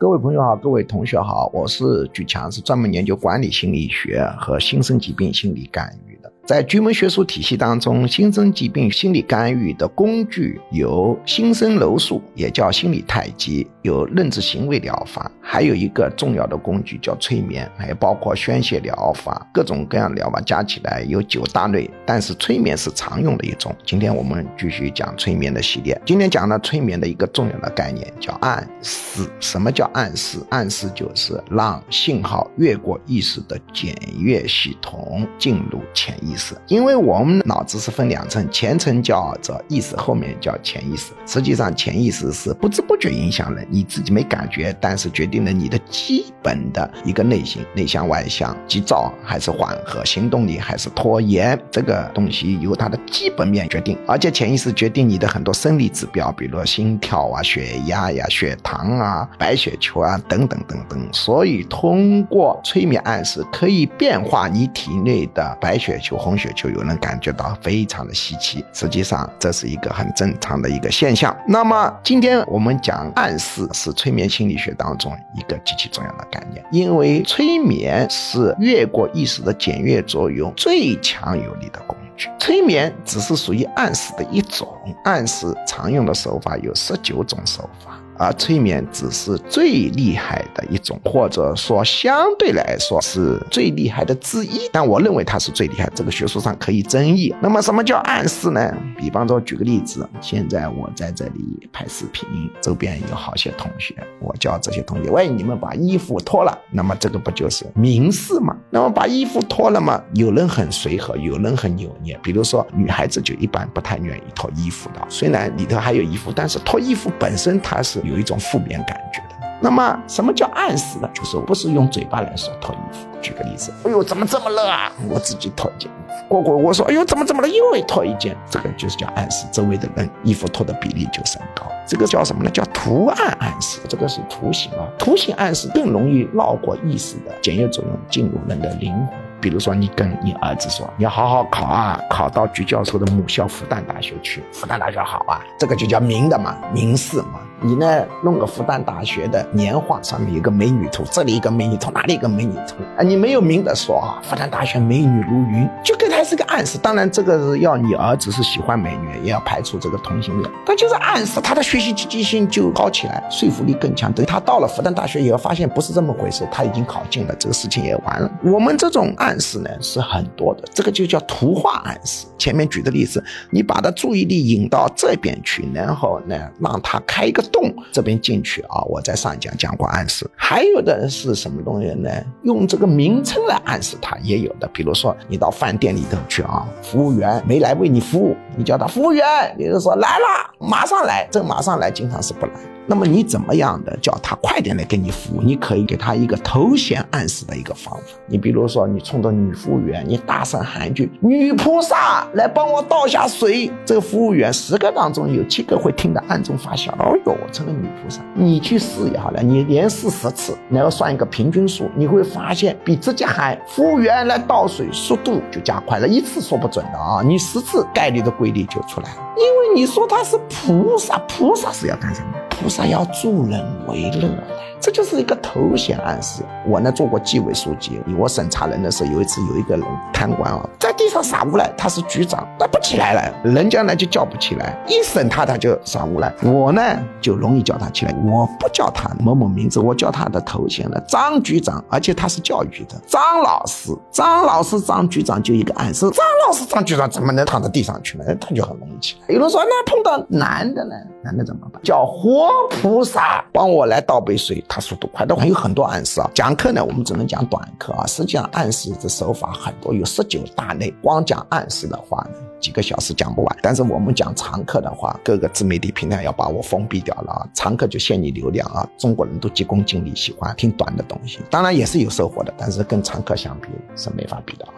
各位朋友好，各位同学好，我是举强，是专门研究管理心理学和新生疾病心理干预的。在居门学术体系当中，新生疾病心理干预的工具有新生楼术，也叫心理太极，有认知行为疗法，还有一个重要的工具叫催眠，还包括宣泄疗法，各种各样疗法加起来有九大类，但是催眠是常用的一种。今天我们继续讲催眠的系列，今天讲了催眠的一个重要的概念叫暗示。什么叫暗示？暗示就是让信号越过意识的检阅系统进入潜意识。因为我们脑子是分两层，前层叫做意识，后面叫潜意识。实际上，潜意识是不知不觉影响人你自己没感觉，但是决定了你的基本的一个类型：内向外向、急躁还是缓和、行动力还是拖延。这个东西由它的基本面决定，而且潜意识决定你的很多生理指标，比如心跳啊、血压呀、血糖啊、白血球啊等等等等。所以，通过催眠暗示可以变化你体内的白血球。红血球有人感觉到非常的稀奇，实际上这是一个很正常的一个现象。那么今天我们讲暗示是催眠心理学当中一个极其重要的概念，因为催眠是越过意识的检阅作用最强有力的工具。催眠只是属于暗示的一种，暗示常用的手法有十九种手法。而催眠只是最厉害的一种，或者说相对来说是最厉害的之一。但我认为它是最厉害，这个学术上可以争议。那么什么叫暗示呢？比方说举个例子，现在我在这里拍视频，周边有好些同学，我叫这些同学，喂，你们把衣服脱了，那么这个不就是明示吗？那么把衣服脱了嘛，有人很随和，有人很扭捏。比如说女孩子就一般不太愿意脱衣服的，虽然里头还有衣服，但是脱衣服本身它是。有一种负面感觉的。那么，什么叫暗示呢？就是不是用嘴巴来说脱衣服。举个例子，哎呦，怎么这么热啊？我自己脱一件。过过我说，哎呦，怎么怎么了？又脱一件。这个就是叫暗示，周围的人衣服脱的比例就升高。这个叫什么呢？叫图案暗示。这个是图形啊，图形暗示更容易绕过意识的检验作用，进入人的灵魂。比如说，你跟你儿子说，你要好好考啊，考到局教授的母校复旦大学去。复旦大学好啊，这个就叫明的嘛，明示嘛。你呢，弄个复旦大学的年画，上面有个美女图，这里一个美女图，哪里一个美女图？啊，你没有明的说啊，复旦大学美女如云，就给他是个暗示。当然，这个是要你儿子是喜欢美女，也要排除这个同性恋。他就是暗示，他的学习积极性就高起来，说服力更强。等他到了复旦大学以后，发现不是这么回事，他已经考进了，这个事情也完了。我们这种暗示呢是很多的，这个就叫图画暗示。前面举的例子，你把他注意力引到这边去，然后呢让他开一个。洞这边进去啊，我在上讲讲过暗示，还有的是什么东西呢？用这个名称来暗示他，也有的。比如说你到饭店里头去啊，服务员没来为你服务，你叫他服务员，你就说来了，马上来。这马上来经常是不来。那么你怎么样的叫他快点来给你服务？你可以给他一个头衔暗示的一个方法。你比如说，你冲着女服务员，你大声喊一句“女菩萨，来帮我倒下水”，这个服务员十个当中有七个会听得暗中发笑。哦哟，我成了女菩萨。你去试一下了，你连试十次，然后算一个平均数，你会发现比直接喊服务员来倒水速度就加快了。一次说不准的啊，你十次概率的规力就出来了。因为你说他是菩萨，菩萨是要干什么？菩萨要助人为乐，这就是一个头衔暗示。我呢做过纪委书记，我审查人的时候，有一次有一个人贪官啊，在地上撒污来，他是局长，他不起来了，人家呢就叫不起来，一审他他就撒污来，我呢就容易叫他起来，我不叫他某某名字，我叫他的头衔了，张局长，而且他是教育的，张老师，张老师，张局长就一个暗示，张老师，张局长怎么能躺在地上去呢？他就很容易起来。有人说那碰到男的呢，男的怎么办？叫活。菩萨帮我来倒杯水，他速度快，的话有很多暗示啊。讲课呢，我们只能讲短课啊。实际上暗示的手法很多，有十九大类。光讲暗示的话呢，几个小时讲不完。但是我们讲长课的话，各个自媒体平台要把我封闭掉了啊。长课就限你流量啊。中国人都急功近利，喜欢听短的东西，当然也是有收获的，但是跟长课相比是没法比的啊。